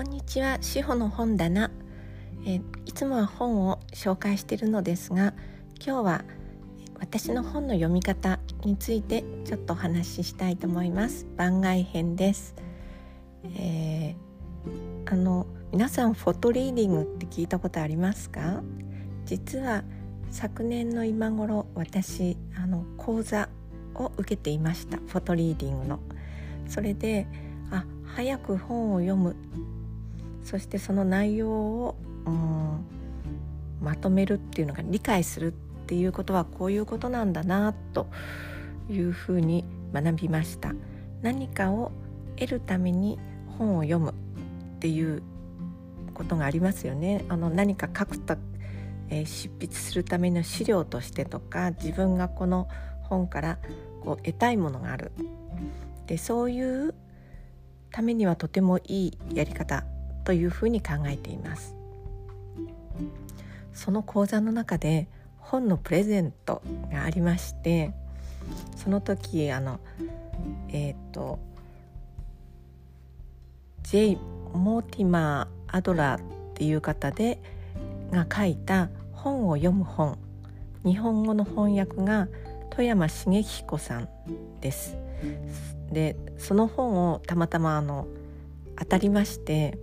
こんにちは、しほの本棚、えいつもは本を紹介しているのですが今日は私の本の読み方についてちょっとお話ししたいと思います。番外編です、えー、あの皆さんフォトリーディングって聞いたことありますか？実は昨年の今頃私あの講座を受けていましたフォトリーディングの。それであ早く本を読むそしてその内容を、うん、まとめるっていうのが理解するっていうことはこういうことなんだなというふうに学びました。何かを得るために本を読むっていうことがありますよね。あの何か書くと、えー、執筆するための資料としてとか自分がこの本からこう得たいものがある。でそういうためにはとてもいいやり方というふうに考えていますその講座の中で本のプレゼントがありましてその時あのえっ、ー、と J. モーティマー・アドラーっていう方でが書いた「本を読む本」日本語の翻訳が富山茂彦さんです。でその本をたまたまあの当たりまして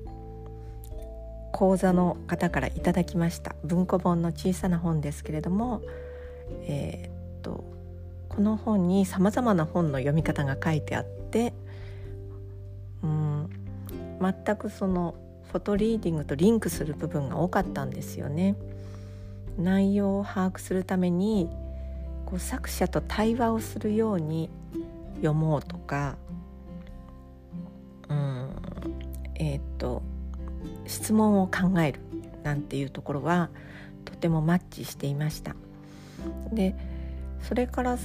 講座の方からいただきました文庫本の小さな本ですけれども、えー、っとこの本にさまざまな本の読み方が書いてあってうん全くそのフォトリーディングとリンクする部分が多かったんですよね。内容を把握するためにこう作者と対話をするように読もうとかうんえっ、と質問を考えるなんていうところはとてもマッチしていました。でそれから、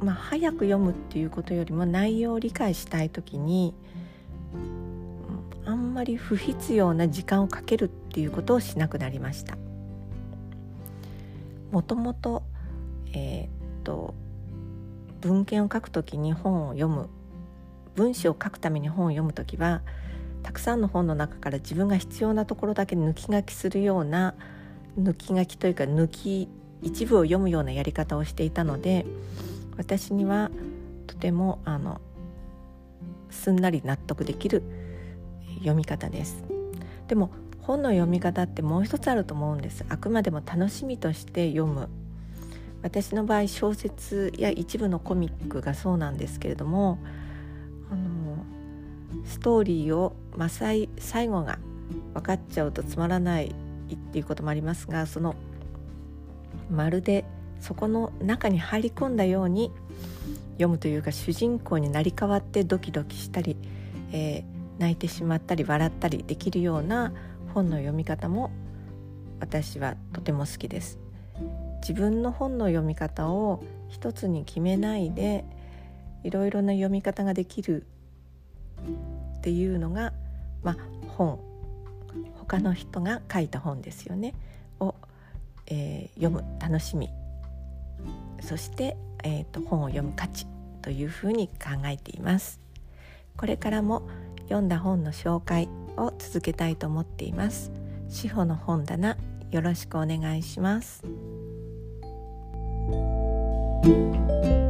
まあ、早く読むっていうことよりも内容を理解したい時にあんまり不必要な時間をかけるっていうことをしなくなりました。もともと,、えー、っと文献を書くときに本を読む文章を書くために本を読むときはたくさんの本の中から自分が必要なところだけ抜き書きするような抜き書きというか抜き一部を読むようなやり方をしていたので私にはとてもあのすんなり納得できる読み方です。でも本の読み方ってもう一つあると思うんです。あくまでも楽しみとして読む。私の場合小説や一部のコミックがそうなんですけれどもストーリーを、まあ、最最後が分かっちゃうとつまらないっていうこともありますがそのまるでそこの中に入り込んだように読むというか主人公になり代わってドキドキしたり、えー、泣いてしまったり笑ったりできるような本の読み方も私はとても好きです。自分の本の読み方を一つに決めないでいろいろな読み方ができるっていうのが、まあ、本他の人が書いた本ですよねを、えー、読む楽しみそして、えーと、と本を読む価値というふうに考えています。これからも読んだ本の紹介を続けたいと思っています。司法の本棚よろしくお願いします。thank you